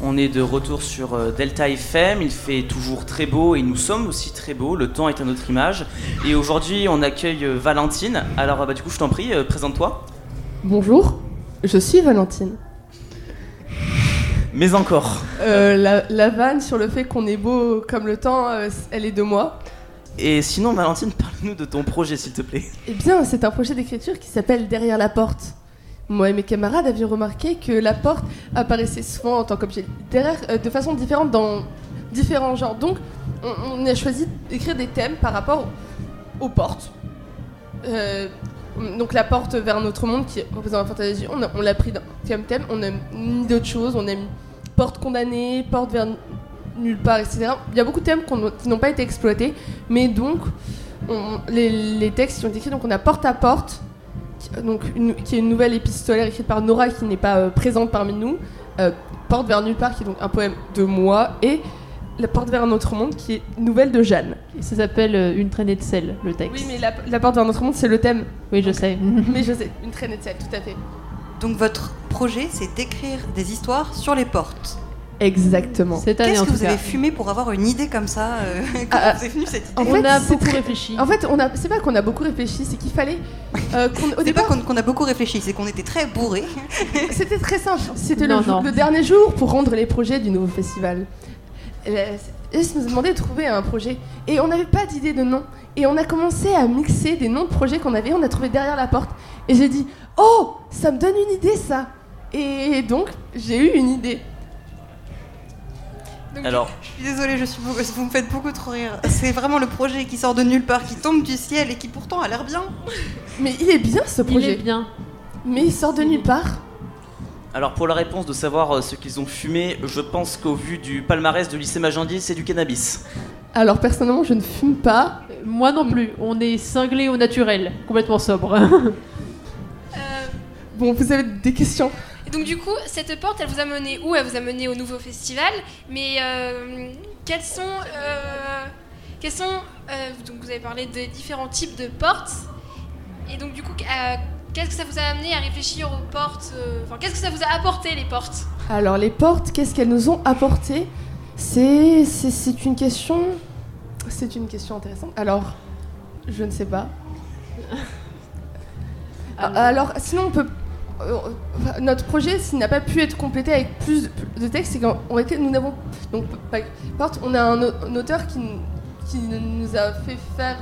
On est de retour sur euh, Delta FM, il fait toujours très beau et nous sommes aussi très beaux, le temps est à notre image. Et aujourd'hui on accueille euh, Valentine, alors bah, du coup je t'en prie, euh, présente-toi. Bonjour, je suis Valentine. Mais encore. Euh, la, la vanne sur le fait qu'on est beau comme le temps, euh, elle est de moi. Et sinon Valentine, parle-nous de ton projet s'il te plaît. Eh bien, c'est un projet d'écriture qui s'appelle Derrière la porte. Moi et mes camarades avions remarqué que la porte apparaissait souvent en tant qu'objet littéraire euh, de façon différente dans différents genres. Donc, on, a choisi d'écrire des thèmes par rapport aux portes. Euh, donc la porte vers notre monde qui représente la fantasy, on, on l'a pris comme thème, on a mis d'autres choses, on a mis porte condamnée, porte vers nulle part, etc. Il y a beaucoup de thèmes qui n'ont pas été exploités, mais donc on- les, les textes qui ont été écrits, donc on a porte à porte, donc une- qui est une nouvelle épistolaire écrite par Nora qui n'est pas euh, présente parmi nous, euh, porte vers nulle part qui est donc un poème de moi, et la porte vers un autre monde qui est une nouvelle de Jeanne. Et ça s'appelle euh, Une traînée de sel, le texte. Oui, mais la, la porte vers un autre monde, c'est le thème. Oui, je sais. Mais je sais, une traînée de sel, tout à fait. Donc votre projet, c'est d'écrire des histoires sur les portes. Exactement. Cette année, Qu'est-ce en que tout vous cas. avez fumé pour avoir une idée comme ça euh, Comment Ah, vous est venue cette idée En On a c'est beaucoup très- réfléchi. En fait, on a, c'est pas qu'on a beaucoup réfléchi, c'est qu'il fallait euh, qu'on- au C'est pas départ, qu'on qu'on a beaucoup réfléchi, c'est qu'on était très bourrés. c'était très simple. C'était le, Non, jour- non. le dernier jour pour rendre les projets du nouveau festival. Est nous a demandé de trouver un projet et on n'avait pas d'idée de nom. Et on a commencé à mixer des noms de projets qu'on avait, on a trouvé derrière la porte. Et j'ai dit, oh, ça me donne une idée ça. Et donc, j'ai eu une idée. Donc, Alors, Je suis désolée, je suis beaucoup- vous me faites beaucoup trop rire. C'est vraiment le projet qui sort de nulle part, qui tombe du ciel et qui pourtant a l'air bien. Mais il est bien ce Il projet. est bien. Mais il sort de nulle part. alors pour la réponse de savoir euh, ce qu'ils ont fumé, je pense qu'au vu du palmarès de lycée Magendie, c'est du cannabis. Alors personnellement, je ne fume pas. Moi non plus. On est cinglé au naturel, complètement sobre. Euh, Bon, vous avez des questions? Donc du coup, cette porte, elle vous a mené où? Elle vous a mené au nouveau festival. Mais euh, quels sont, euh, quels sont euh, donc vous avez parlé de différents types de portes. Et donc du coup, euh, qu'est-ce que ça vous a amené à réfléchir aux portes euh, Enfin, qu'est-ce que ça vous a apporté les portes? Alors les portes, qu'est-ce qu'elles nous ont apporté C'est c'est- c'est une question c'est une question intéressante. Alors je ne sais pas. Alors sinon on peut notre projet s'il n'a pas pu être complété avec plus de, textes, c'est qu'en été nous n'avons donc porte, on a un, au- un auteur qui, nous- qui nous a fait faire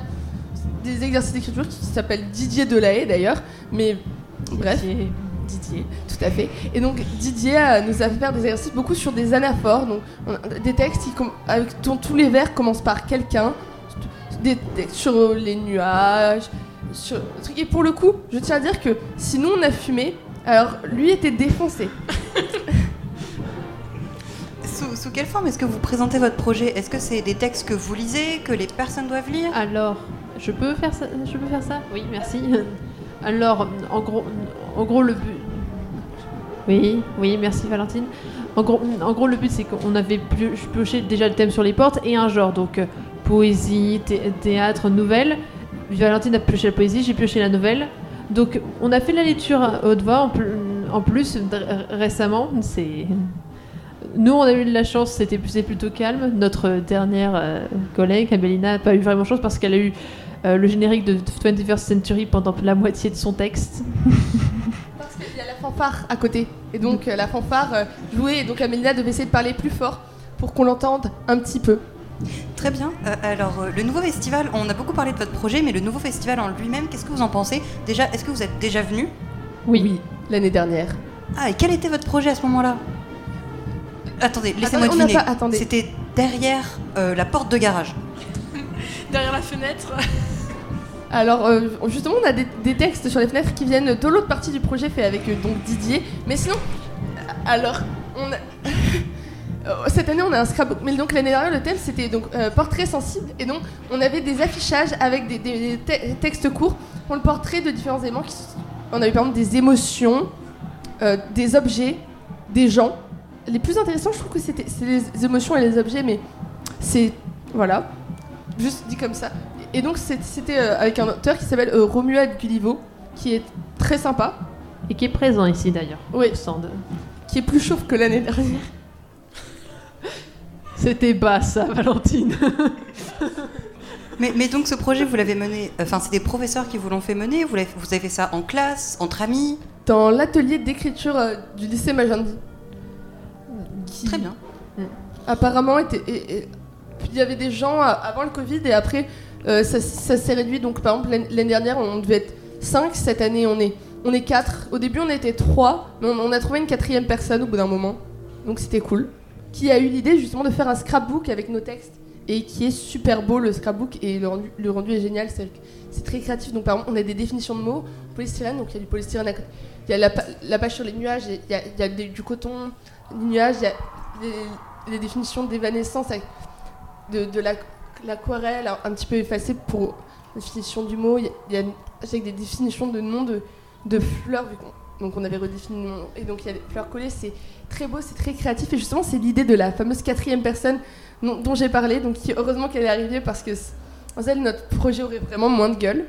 des exercices d'écriture qui s'appelle Didier Delahaye d'ailleurs, mais bref. Didier. Didier, tout à fait. Et donc Didier euh, nous a fait faire des exercices beaucoup sur des anaphores, donc des textes qui avec, dont tous les vers commencent par quelqu'un, des textes sur les nuages, sur. Et pour le coup, je tiens à dire que si nous on a fumé, alors lui était défoncé. Sous, sous quelle forme est-ce que vous présentez votre projet? Est-ce que c'est des textes que vous lisez, que les personnes doivent lire? Alors, je peux faire ça Je peux faire ça? Oui, merci. Alors, en gros, en gros le but. Oui, oui, merci Valentine. En gros, en gros le but c'est qu'on avait pio- pioché déjà le thème sur les portes et un genre, donc euh, poésie, thé- théâtre, nouvelle. Valentine a pioché la poésie, j'ai pioché la nouvelle. Donc, on a fait la lecture à haute voix en, pl- en plus récemment. Nous, on a eu de la chance, c'était plutôt calme. Notre dernière euh, collègue, Abelina, n'a pas eu vraiment chance parce qu'elle a eu euh, le générique de 21st Century pendant la moitié de son texte. Parce qu'il y a la fanfare à côté. Et donc euh, la fanfare jouait, et donc Amélia devait essayer de parler plus fort pour qu'on l'entende un petit peu. Très bien. Euh, alors, euh, le nouveau festival, on a beaucoup parlé de votre projet, mais le nouveau festival en lui-même, qu'est-ce que vous en pensez? Déjà, est-ce que vous êtes déjà venu? Oui, l'année dernière. Ah, et quel était votre projet à ce moment-là? Attendez, laissez-moi deviner. pas- attendez. C'était derrière euh, la porte de garage. Derrière la fenêtre. Alors euh, justement, on a des, des textes sur les fenêtres qui viennent de l'autre partie du projet fait avec euh, donc Didier. Mais sinon, alors on a cette année on a un scrapbook. Mais donc l'année dernière le thème c'était donc euh, portrait sensible et donc on avait des affichages avec des, des- des te- textes courts pour le portrait de différents éléments. Qui, on avait par exemple des émotions, euh, des objets, des gens. Les plus intéressants, je trouve que c'était c'est les émotions et les objets, mais c'est voilà, juste dit comme ça. Et donc c'était euh, avec un auteur qui s'appelle euh, Romuald Gullivo, qui est très sympa, Et qui est présent ici d'ailleurs. Oui. qui est plus chauve que l'année dernière. C'était bas ça, Valentine. Mais, mais donc ce projet, vous l'avez mené, enfin c'est des professeurs qui vous l'ont fait mener, vous, l'avez- vous avez fait ça en classe, entre amis? Dans l'atelier d'écriture euh, du lycée Magendie. Qui Très bien. Apparemment, était, et- et- puis il y avait des gens euh, avant le Covid et après, euh, ça, ça s'est réduit. Donc, par exemple, l'année l'année dernière, on devait être 5. Cette année, on est, on est 4. Au début, on était 3, mais on, on a trouvé une quatrième personne au bout d'un moment. Donc, c'était cool. Qui a eu l'idée justement de faire un scrapbook avec nos textes et qui est super beau le scrapbook et le rendu, le rendu est génial. C'est très créatif. Donc, par exemple, on a des définitions de mots polystyrène. Donc, il y a du polystyrène à côté. Il y a la, la page sur les nuages, il y a, il y a des- du coton, du nuage, il y a les, les définitions d'évanescence de, de la- l'aquarelle un, un petit peu effacée pour la définition du mot. Il y a, il y a avec des définitions de noms de, de fleurs, vu qu'on donc on avait redéfini le nom. Et donc il y a des fleurs collées, c'est très beau, c'est très créatif. Et justement, c'est l'idée de la fameuse quatrième personne dont, dont j'ai parlé. Donc qui- heureusement qu'elle est arrivée parce que sans elle, notre projet aurait vraiment moins de gueule.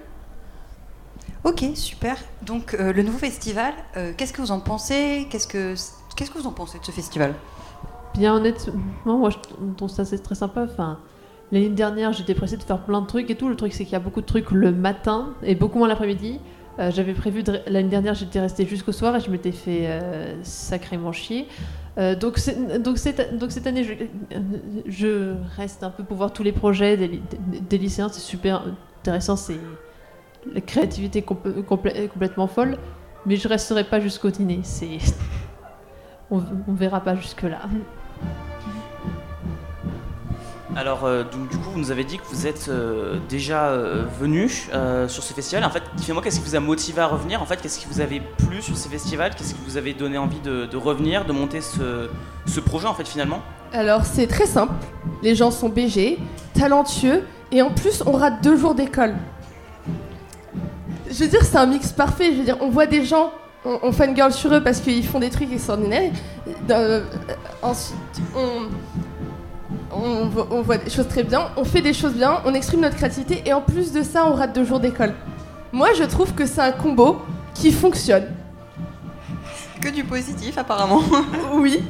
Ok, super. Donc euh, le nouveau festival, euh, qu'est-ce que vous en pensez? Qu'est-ce que qu'est-ce que vous en pensez de ce festival? Bien honnêtement, moi je trouve ça c'est très sympa. Enfin, l'année dernière j'étais pressée de faire plein de trucs et tout. Le truc c'est qu'il y a beaucoup de trucs le matin et beaucoup moins l'après-midi. Euh, J'avais prévu l'année dernière j'étais restée jusqu'au soir et je m'étais fait euh, sacrément chier. Euh, donc, donc, cette, donc cette année je, reste un peu pour voir tous les projets des, lycéens. C'est super intéressant. C'est la créativité compl- complè- complètement folle. Mais je resterai pas jusqu'au dîner. C'est on, on verra pas jusque là. Alors, euh, du coup, vous nous avez dit que vous êtes euh, déjà euh, venu sur ce festival. En fait, dites-moi, qu'est-ce qui vous a motivé à revenir? En fait, qu'est-ce qui vous avait plu sur ce festival? Qu'est-ce qui vous avait donné envie de, revenir, de monter ce, projet, en fait, finalement? Alors c'est très simple. Les gens sont BG, talentueux et en plus on rate deux jours d'école. Je veux dire c'est un mix parfait. Je veux dire on voit des gens, on, on fangirl sur eux parce qu'ils font des trucs extraordinaires. Ensuite on, on, vo- on voit des choses très bien, on fait des choses bien, on exprime notre créativité et en plus de ça on rate deux jours d'école. Moi je trouve que c'est un combo qui fonctionne. Que du positif apparemment. Oui.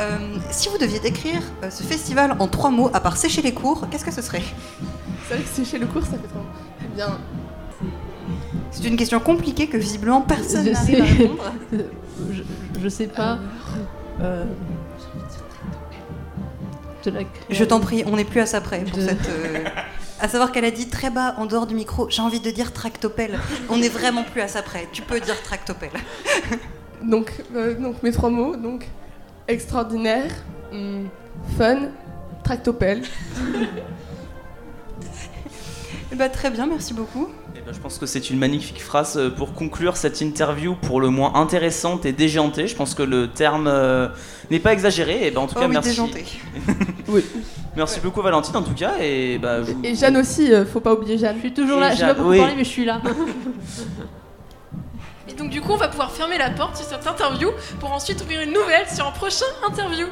Euh, si vous deviez décrire euh, ce festival en trois mots, à part sécher les cours, qu'est-ce que ce serait? C'est vrai que c'est chez le cours ça fait trop bien. C'est une question compliquée que visiblement personne Je n'arrive sais. à répondre. je, je sais pas. Euh, de la Je t'en prie, on n'est plus à ça près pour De- cette. euh, À savoir qu'elle a dit très bas en dehors du micro, j'ai envie de dire tractopelle. On n'est vraiment plus à ça près. Tu peux dire tractopelle. Donc, euh, donc mes trois mots, donc extraordinaire, hum, fun, tractopelle. Eh ben, très bien, merci beaucoup. Eh ben, je pense que c'est une magnifique phrase euh, pour conclure cette interview pour le moins intéressante et déjantée. Je pense que le terme euh, n'est pas exagéré. Et ben, en tout Oh cas, oui, merci. déjanté. Oui. Merci beaucoup, Valentine, en tout cas. Et, bah, je Et Jeanne aussi, euh, faut pas oublier Jeanne. Je suis toujours là, je sais pas Jeanne, beaucoup oui. parler, mais je suis là. Et donc du coup, on va pouvoir fermer la porte sur cette interview pour ensuite ouvrir une nouvelle sur un prochain interview.